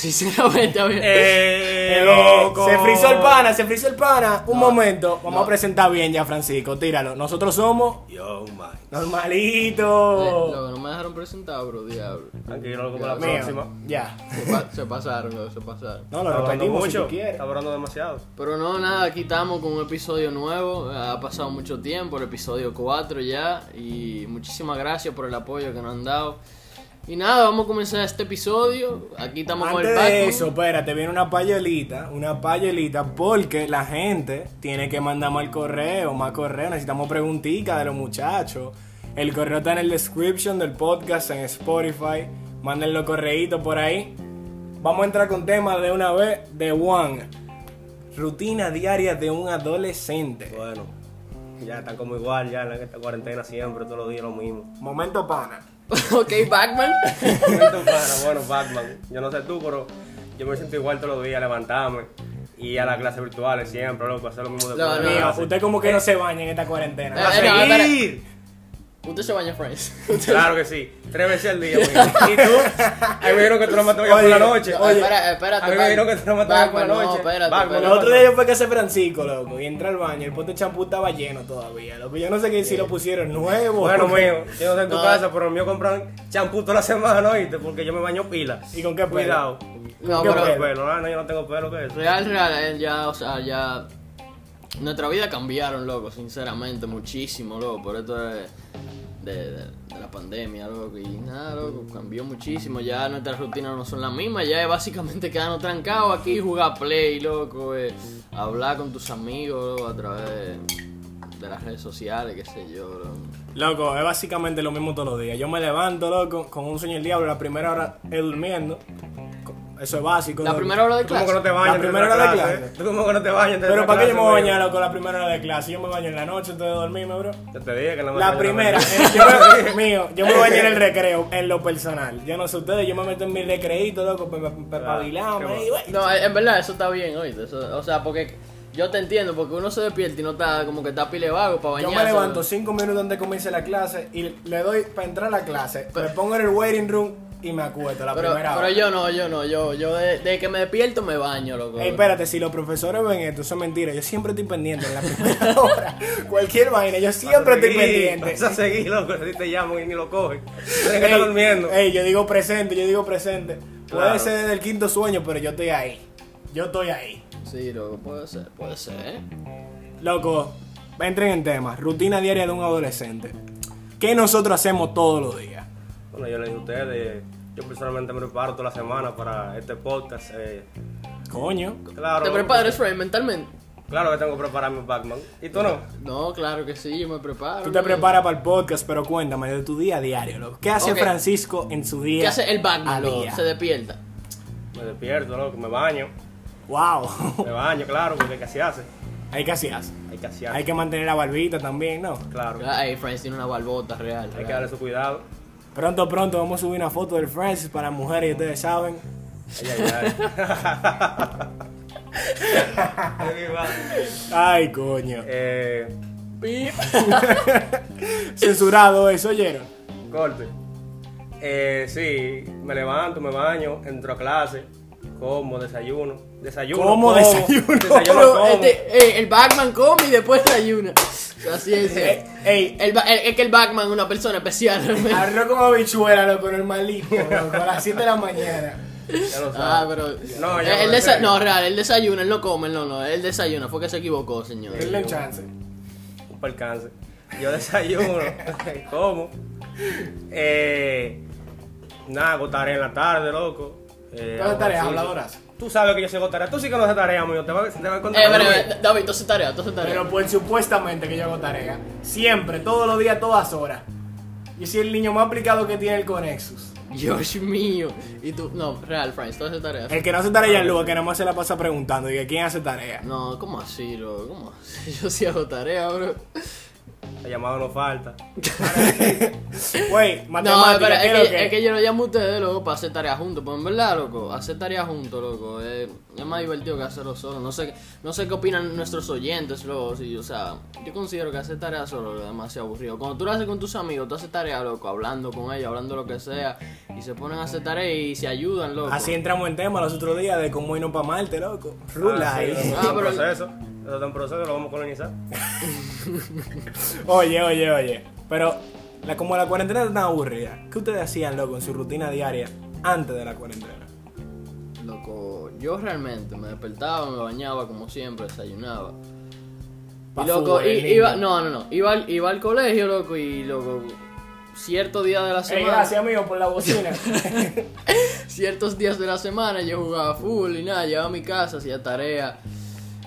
Sinceramente, mí- Eh, Eh, loco. Se frizó el pana, se frizó el pana. Un momento, vamos no. a presentar bien ya, Francisco. Tíralo. Nosotros somos Yo, man. normalito. Eh, loco, no me dejaron presentar, bro, diablo. Tranquilo, loco, para la Mío, próxima. Ya. Se, pa- se pasaron, loco, se pasaron. No, lo repetimos mucho. Está hablando demasiado. Pero no, nada, aquí estamos con un episodio nuevo. Ha pasado mucho tiempo, el episodio 4 ya. Y muchísimas gracias por el apoyo que nos han dado. Y nada, vamos a comenzar este episodio. Aquí estamos con Antes el de eso, espérate, viene una payolita, una payolita, porque la gente tiene que mandar más correo, más correo, necesitamos preguntitas de los muchachos. El correo está en el description del podcast en Spotify, manden los correitos por ahí. Vamos a entrar con temas de una vez de One. Rutina diaria de un adolescente. Bueno, ya están como igual, ya en esta cuarentena siempre, todos los días lo mismo. Momento pana. ok, para, bueno, Batman. Yo no sé tú, pero yo me siento igual todos los días, levantarme y a las clases virtuales siempre, loco, hacer lo mismo de No, no, usted como que no se baña en esta cuarentena. Eh, ¡A eh, no, seguir! Usted se baña, friends. Claro que sí, tres veces al día. güey. ¿Y tú? A mí me dijeron que tú no matas por la noche. Oye, espera, espérate. a mí me dijeron que tú no matabas por la no, noche. espérate, espérate. El otro día yo fue que hace Francisco, loco, y entra al baño, el pote de champú estaba lleno todavía, loco. Yo no sé qué si lo pusieron nuevo. Bueno, mío, yo no sé en tu No. casa, pero el mío compran champú toda la semana, ¿oíste? Porque yo me baño pila. ¿Y con qué pelo? Cuidado. No, ¿Qué pero- pelo? pelo? Ah, no, yo no tengo pelo, ¿qué es? Real, real, eh, ya, o sea, ya. Nuestra vida cambiaron, loco, sinceramente, muchísimo, loco, por esto de, de, de- la pandemia, loco, y nada, loco, cambió muchísimo, ya nuestras rutinas no son las mismas, ya es básicamente quedarnos trancados aquí, jugar play, loco, eh, hablar con tus amigos, a través de, las redes sociales, qué sé yo, loco. Es básicamente lo mismo todos los días. Yo me levanto, loco, con un sueño del diablo, la primera hora es durmiendo. Eso es básico. La primera hora de Tú como que clase. no te bañas. La primera hora de clase, clase. ¿eh? Tú que no te bañas. Pero ¿para qué yo me clase, voy a bañar, loco, la primera hora de clase? Yo me baño en la noche antes de dormirme, bro. Yo te dije que no me La baño primera, eh, yo me, mío, yo me baño en el recreo, en lo personal. Yo no sé ustedes, yo me meto en mi recreito, loco, para y, güey. No, en verdad, eso está bien, oíste, o sea, porque yo te entiendo, porque uno se despierta y no está como que está pile vago para Yo bañarse. me levanto cinco minutos antes de comience la clase y le doy para entrar a la clase, me pongo en el waiting room y me acuesto la Pero, primera pero hora. yo no, yo no, yo, yo de, de que me despierto me baño, loco. Ey, espérate, si los profesores ven esto, eso es mentira. Yo siempre estoy pendiente en la primera hora. Cualquier vaina, yo siempre estoy seguir, pendiente. Vas a seguir, loco, si te llamo y ni lo coges. Tienes que estar durmiendo. ey, yo digo presente, yo digo presente. Puede Claro. ser desde el quinto sueño, pero yo estoy ahí. Yo estoy ahí. Sí, loco, puede ser, puede ser, ¿eh? Loco, entren en tema. Rutina diaria de un adolescente. ¿Qué nosotros hacemos todos los días? Bueno, yo le dije a ustedes, yo personalmente me preparo toda la semana para este podcast. eh, Coño. claro, ¿Te preparas, Frey, mentalmente? Claro que tengo que prepararme, Batman. ¿Y tú no? No, claro que sí, yo me preparo. Tú te preparas para el podcast, pero cuéntame de tu día a diario, loco. ¿Qué hace. Francisco en su día? ¿Qué hace el Batman, loco? Se despierta. Me despierto, loco, me baño. Wow. Me baño, claro, porque ¿qué se hace? Hay que hacer. Hay que hacer. Hay que mantener la barbita también, ¿no? Claro. Ay, Francis tiene una barbota real. Hay que darle su cuidado. Pronto, pronto vamos a subir una foto del Francis para mujeres y ustedes saben. Ay, ay, ay. Ay, coño. eh. Censurado eso, ¿oyeron? corte. Eh, sí, me levanto, me baño, entro a clase, como, desayuno. Desayuno. ¿Cómo desayuno? Desayuno, como. este, ey, el Batman come y después desayuna. Así es. Eh, ey, El, ba- el- es que el Batman es una persona especial. arroz con habichuela, loco, normalito, loco, a las 7 de la mañana. Ya lo Ah, sabes. pero. No, Eh, ya el no, desa- no, real, él desayuna, él no come, no, no, él desayuna, fue que se equivocó, señor. Denle un chance. un percance. Yo desayuno, como. Eh, nada, tarea en la tarde, loco. Eh, ¿Cuántas hago tareas habladoras? Tú sabes que yo sé hago tarea. Tú sí que no haces tarea, amigo. Te voy, te a contar. Eh, pero, eh, David, tú haces tarea, tú haces tarea. Pero pues supuestamente que yo hago tarea. Siempre, todos los días, todas horas. Yo soy el niño más aplicado que tiene el Conexus. Dios mío. Y tú, no, real, Francis, tú haces tarea. El que no hace tarea es Luga, que nada más se la pasa preguntando. Y que quién hace tarea. No, ¿cómo así, bro? ¿Cómo así? Yo sí hago tarea, bro. La llamada no falta. Güey, No, pero es ¿qué es lo que, que? es que yo lo llamo a ustedes, loco, para hacer tareas juntos. Pues en verdad, loco, hacer tareas juntos, loco, es, es más divertido que hacerlo solo. No sé, no sé qué opinan nuestros oyentes, loco. Sí, o sea, yo considero que hacer tareas solo es demasiado aburrido. Cuando tú lo haces con tus amigos, tú haces tareas, loco, hablando con ellos, hablando lo que sea, y se ponen a hacer tareas y se ayudan, loco. Así entramos en tema los otros días de cómo irnos para Marte, loco. Ah, sí, Rula ahí. Ah, pero-. Eso está en proceso, lo vamos a colonizar. Oye, oye, oye. Pero la, como la cuarentena está tan aburrida, ¿qué ustedes hacían, loco, en su rutina diaria antes de la cuarentena? Loco, yo realmente me despertaba, me bañaba como siempre, desayunaba. Pa' Y loco, fútbol, i- iba, no, no, no, iba, al- iba al colegio, loco, y loco, cierto día de la semana, gracias, amigo, por la bocina. ciertos días de la semana yo jugaba fútbol y nada, llegaba a mi casa, hacía tarea,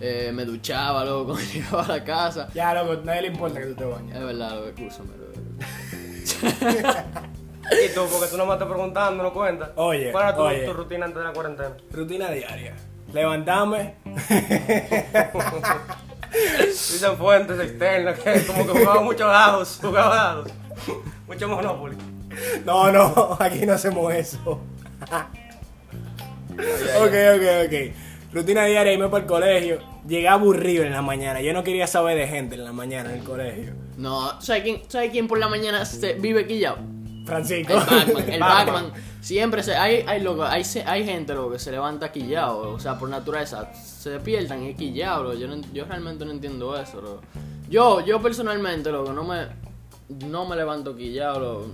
eh, me duchaba, loco, me llegaba a la casa. ya, loco, a nadie le importa que tú te bañes. Es verdad, loco, escúchame, loco. Y tú, porque tú no me estás preguntando, no cuentas. Oye, ¿Cuál era tu, oye. tu rutina antes de la cuarentena? Rutina diaria. Levantarme. Dicen fuentes externas que como que jugaba muchos dados, jugaba dados. Mucho Monopoly. No, no, aquí no hacemos eso. ok, ok, ok. Rutina diaria, irme para el colegio. Llegué aburrido en la mañana. Yo no quería saber de gente en la mañana en el colegio. No, ¿sabes quién, ¿sabe quién por la mañana se vive quillado? Francisco. El Batman, el Batman. Siempre se, hay, hay, loco, hay, se- hay gente loco, que se levanta quillado, o sea, por naturaleza, se despiertan y quillado, loco. Yo, no- yo realmente no entiendo eso, loco. Yo, yo personalmente, loco, no me, no me levanto quillado, loco.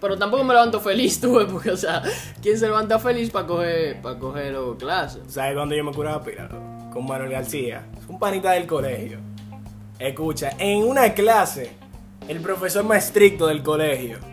Pero tampoco me levanto feliz, tú, ves, porque, o sea, ¿quién se levanta feliz para coger, para coger, loco, clases? ¿Sabes cuando yo me curaba pila? Con Manuel García. Un panita del colegio. Escucha, en una clase, el profesor más estricto del colegio.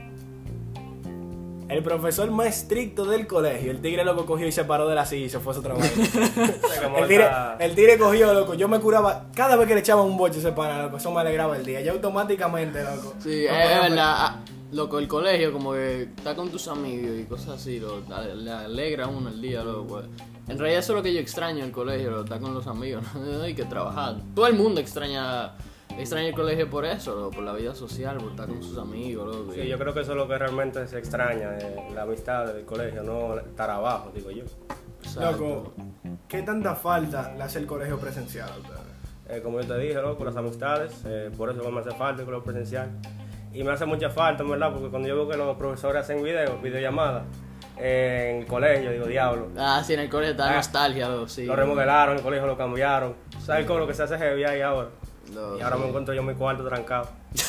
El profesor más estricto del colegio. El tigre loco cogió y se paró de la silla y se fue a su trabajo. El, tigre, está- el tigre cogió, loco. Yo me curaba. Cada vez que le echaba un boche ese pana, loco. Eso me alegraba el día. Yo automáticamente, loco. Sí, no es, verdad. ah, Loco, el colegio, como que está con tus amigos y cosas así, lo, le- le alegra a uno el día, loco. pues. En realidad, eso es lo que yo extraño el colegio, lo, estar con los amigos, no hay que trabajar. Todo el mundo extraña extraña el colegio por eso, loco, por la vida social, por estar con sus amigos, loco. Sí, yo creo que eso es lo que realmente se extraña, la amistad del colegio, no estar abajo, digo yo. Exacto. Loco, ¿qué tanta falta le hace el colegio presencial a ustedes? Eh, como yo te dije, loco, las amistades, eh, por eso me hace falta el colegio presencial. Y me hace mucha falta, en verdad, porque cuando yo veo que los profesores hacen videos, videollamadas, eh, en el colegio, digo, diablo. Ah, sí, en el colegio está Ah. nostalgia, loco, sí. Lo remodelaron, el colegio lo cambiaron. ¿Sabes cómo lo que se hace heavy ahí ahora? Y ahora sí. me encuentro yo en mi cuarto trancado.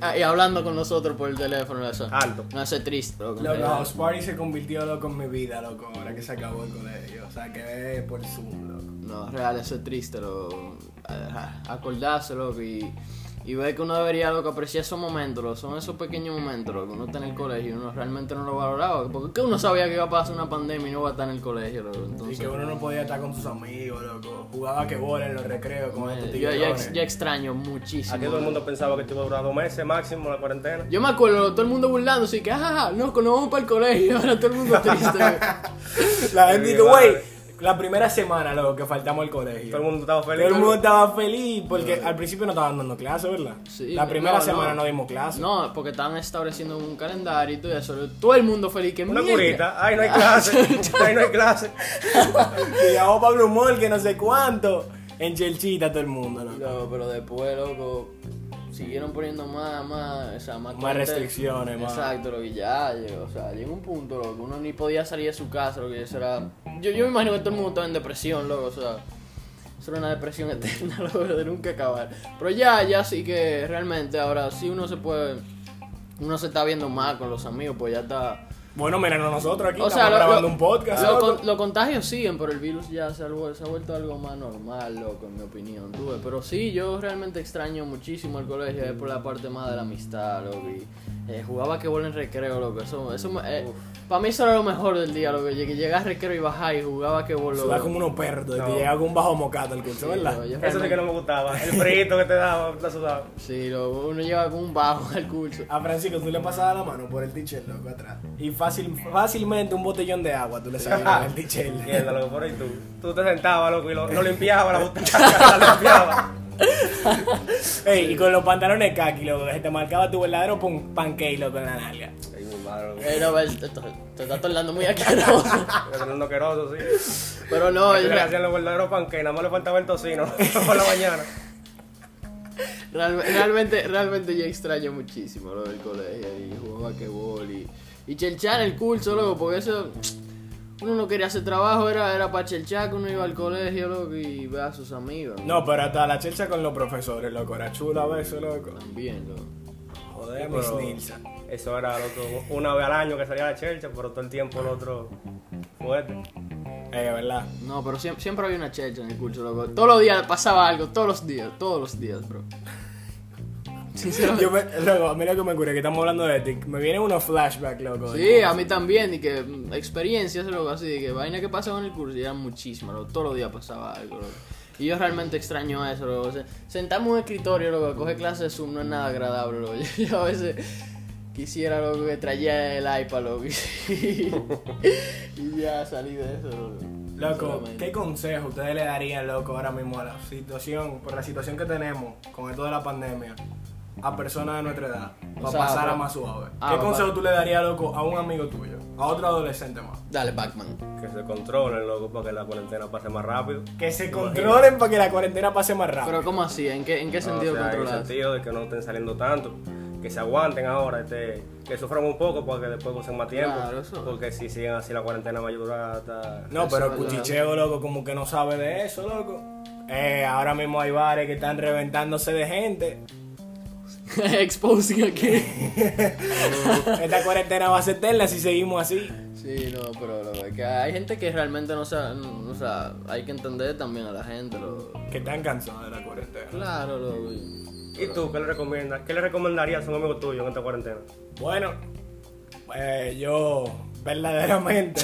Ah, y hablando con nosotros por el teléfono, eso. Alto. No hace triste, loco. Loco, House Party se convirtió loco en mi vida, loco, ahora que se acabó el colegio. O sea, que por Zoom, loco. No, real, eso es triste, loco. Ah, Acordarse, loco, y, y ver que uno debería, loco, apreciar esos momentos, loco. Son esos pequeños momentos, loco. Uno está en el colegio y uno realmente no lo valoraba. Porque que uno sabía que iba a pasar una pandemia y no iba a estar en el colegio, loco. Y Entonces, que uno no podía estar con sus amigos, loco. Jugaba que bola en los recreos con estos yo, tigreones. ex- yo extraño muchísimo. Aquí todo el mundo pensaba que te iba a durar dos meses máximo la cuarentena. Yo me acuerdo, todo el mundo burlándose y que, ah, no, que no vamos para el colegio. Ahora todo el mundo triste. La gente Mi dice, güey, la primera semana, loco, que faltamos al colegio. Todo el mundo estaba feliz. Todo el mundo estaba feliz porque al principio no estaban dando clases, ¿verdad? Sí, la primera no, semana no, no. dimos clases. No, porque estaban estableciendo un calendario y todo eso. Todo el mundo feliz. que Una curita. Ay, no hay clase. Ay, no hay clase. Y llamó Pablo Mol, que no sé cuánto. En Chelchita todo el mundo, loco. No, pero después, loco, siguieron poniendo más, más, o sea, más, Más restricciones, más- Exacto, lo que ya llegó, o sea, llegó un punto, loco, uno ni podía salir de su casa, lo que eso era... Yo, yo me imagino que todo el mundo estaba en depresión, loco, o sea, eso era una depresión eterna, loco, de nunca acabar. Pero ya, ya sí que realmente ahora sí uno se puede, uno se está viendo más con los amigos, pues ya está... Bueno, míranos nosotros aquí, O estamos sea, lo, grabando lo- un podcast. lo con- los contagios siguen, pero el virus ya se ha, se ha vuelto algo más normal, loco, en mi opinión. tú ves. Pero sí, yo realmente extraño muchísimo el colegio, es por la parte más de la amistad, loco. Y, eh, jugaba que bola en recreo, loco. Eso, eso me- eh, para mí eso era lo mejor del día, loco. Que llegar a recreo y bajar y jugaba que bola. Sudaba como unos perros, No. llegaba con un bajo mocato el curso, ¿verdad? loco, yo Eso sí que no me gustaba. El frito que te daba, la sudaba. Sí, loco, uno lleva con un bajo al curso. A Francisco tú le pasabas la mano por el t-shirt, loco, atrás. Y fácil, fácilmente un botellón de agua tú le sacabas el t-shirt. Mierda, loco, por ahí tú. Tú te sentabas, loco, y lo, lo limpiabas, la botella la limpiabas. Ey, y con los pantalones kaki, loco, que se te marcaba tu verdadero pancake, loco, en la nalga. Ahí mi madre, loco. No, ves, te, te- te está tornando muy asqueroso. Está teniendo asqueroso, sí. Pero no, Es que es le hacían los verdaderos panqueques, nada más le faltaba el tocino por la mañana. real- realmente, realmente yo extraño muchísimo lo del colegio y jugar basquetbol y, y chelchar el curso, loco, porque eso. Uno no quería hacer trabajo, era, era para chelchar que uno iba al colegio, loco, y ver a sus amigos. No, pero hasta la chelcha con los profesores, loco, era chulo a veces, loco. También, loco. Joder, mis Pero Nilsa. Eso era loco, una vez al año que salía la chelcha, pero todo el tiempo el otro fuerte. Eh, ¿verdad? No, pero siempre, siempre había una checha en el curso, loco. Todos los días pasaba algo, todos los días, todos los días, bro. Yo me, loco, mira que me ocurre que estamos hablando de ti. Me vienen unos flashbacks, loco. Sí, a mí también, y que mm, experiencias, loco, así, de que vaina que pasaba en el curso, y eran muchísimas, loco, todos los días pasaba algo, loco. Y yo realmente extraño eso, loco. Se- Sentarme en un escritorio, loco, a coger clases de Zoom no es nada agradable, loco. Yo, yo a veces quisiera, loco, que trayera el iPad, loco, y, y ya salí de eso, loco. Loco. ¿qué consejo ustedes le darían, loco, ahora mismo a la situación, por la situación que tenemos con esto de la pandemia, a personas de nuestra edad, para sea, pasar a más suave? Ah, ¿Qué consejo tú le darías, loco, a un amigo tuyo, a otro adolescente más? Dale, Batman. Que se controlen, loco, para que la cuarentena pase más rápido. Que se controlen para que la cuarentena pase más rápido. Pero ¿cómo así? ¿En qué, en qué No, sentido o sea, en el sentido de que no estén saliendo tanto, que se aguanten ahora, este, que sufran un poco para que después usen más tiempo. Claro, eso. Porque si siguen así la cuarentena va a durar hasta... No, Eso pero verdad. Cuchicheo, loco, como que no sabe de eso, loco. Eh, ahora mismo hay bares que están reventándose de gente. Exposing aquí. Esta cuarentena va a ser eterna si seguimos así. Sí, no, pero lo es que hay gente que realmente no sabe, no- o sea, hay que entender también a la gente, lo, Que están cansados de la cuarentena. claro, lo, y- ¿Y tú qué le recomiendas? ¿Qué le recomendarías a un amigo tuyo en esta cuarentena? Bueno, eh, yo verdaderamente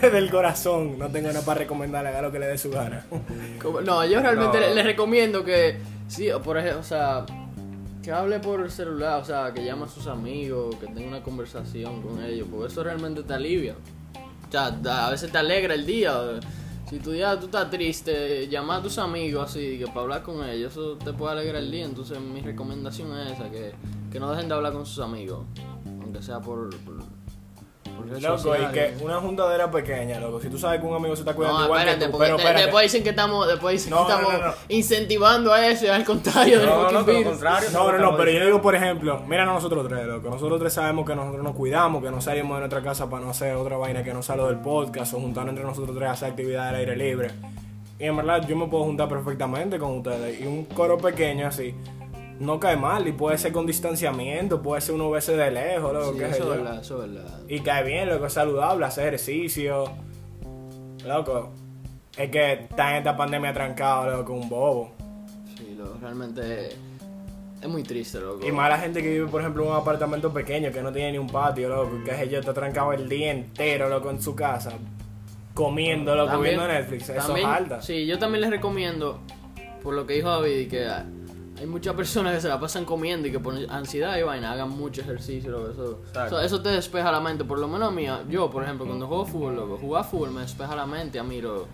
del corazón no tengo nada para recomendarle, haga lo que le dé su gana. no, yo realmente No. le, le recomiendo que, sí, o por ejemplo, o sea, que hable por el celular, o sea, que llame a sus amigos, que tenga una conversación con ellos, porque eso realmente te alivia. O sea, a veces te alegra el día. Si tu día tú estás triste, llama a tus amigos así, que para hablar con ellos, eso te puede alegrar el día. Entonces mi recomendación es esa, que, que no dejen de hablar con sus amigos, aunque sea por... Loco, y que una juntadera pequeña, loco. Si tú sabes que un amigo se está cuidando No, igual espérate, que tú, pero espérate. después dicen que estamos, después dicen No, que estamos no, no. incentivando a eso, al contrario del No, no, no, contrario. No, no, no, pero yo digo, por ejemplo, mira a nosotros tres, loco. Nosotros tres sabemos que nosotros nos cuidamos, que no salimos de nuestra casa para no hacer otra vaina que no sea lo del podcast o juntarnos entre nosotros tres a hacer actividades al aire libre. Y en verdad, yo me puedo juntar perfectamente con ustedes. Y un coro pequeño así no cae mal. Y puede ser con distanciamiento, puede ser uno veces de lejos, loco, Sí, sé eso es verdad, eso es verdad. Y cae bien, loco, es saludable, hacer ejercicio. Loco, es que está en esta pandemia trancado, loco, un bobo. Sí, lo, realmente es muy triste, loco. Y más la gente que vive, por ejemplo, en un apartamento pequeño que no tiene ni un patio, loco, que yo, está trancado el día entero, loco, en su casa, comiendo, loco, También- viendo Netflix. Eso también- es alta. Sí, yo también les recomiendo, por lo que dijo David, que hay muchas personas que se la pasan comiendo y que por ansiedad y vaina hagan mucho ejercicio, loco, eso, Exacto. eso, eso te despeja la mente, por lo menos a mí, yo, por ejemplo, cuando juego fútbol, loco, jugar fútbol me despeja la mente a mí, loco,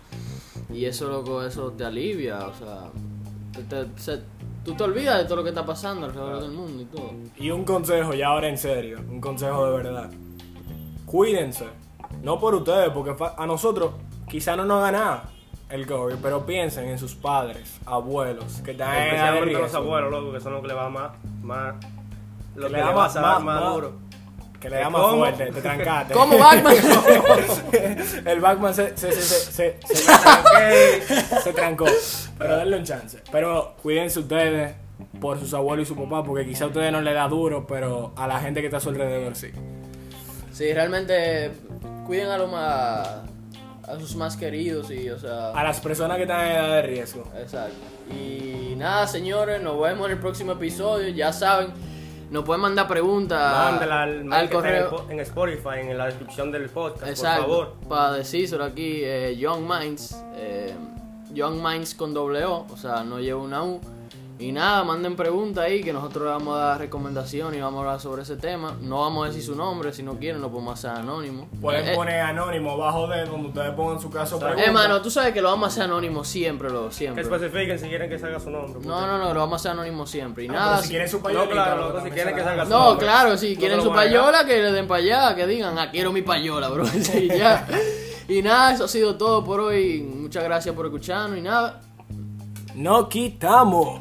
y eso, loco, eso te alivia, o sea, te- te- se- tú te olvidas de todo lo que está pasando alrededor del mundo y todo. Y un consejo, ya ahora en serio, un consejo de verdad. Cuídense. No por ustedes, porque a nosotros quizá no nos haga nada el COVID, pero piensen en sus padres, abuelos, que están en Especialmente los abuelos, loco, que son los que le va más, más, lo Que que le le da más- duro. que le da más ¿Cómo? fuerte, te trancaste. ¿Cómo Batman? el Batman se, se, se, se, se, se- se trancó. Pero denle un chance. Pero cuídense ustedes por sus abuelos y su papá, porque quizá a ustedes no les da duro, pero a la gente que está a su alrededor sí. Sí, realmente cuiden a, lo más, a sus más queridos y, o sea... A las personas que están en edad de riesgo. Exacto. Y nada, señores, nos vemos en el próximo episodio. Ya saben, nos pueden mandar preguntas Mándela al, al correo. en Spotify, en la descripción del podcast, Exacto. por favor. Para decírselo aquí, eh, Young Minds. eh, Young Minds con doble O, o sea, no lleva una U. Y nada, manden preguntas ahí que nosotros le vamos a dar recomendaciones y vamos a hablar sobre ese tema. No vamos a decir su nombre, si no quieren lo podemos hacer anónimo. Pueden Eh, poner anónimo bajo de donde ustedes pongan su caso. Hermano, tú sabes que lo vamos a hacer anónimo siempre, lo Que siempre. especifiquen si quieren que salga su nombre. No, no, no, lo vamos a hacer anónimo siempre. Y Ah, nada. pero si quieren su payolita, No, claro, loco, si quieren que salga su No, nombre. claro, si No quieren su payola, que le den para allá, que digan, ah, quiero mi payola, bro. Sí, ya. Y nada, eso ha sido todo por hoy. Muchas gracias por escucharnos y nada. No quitamos.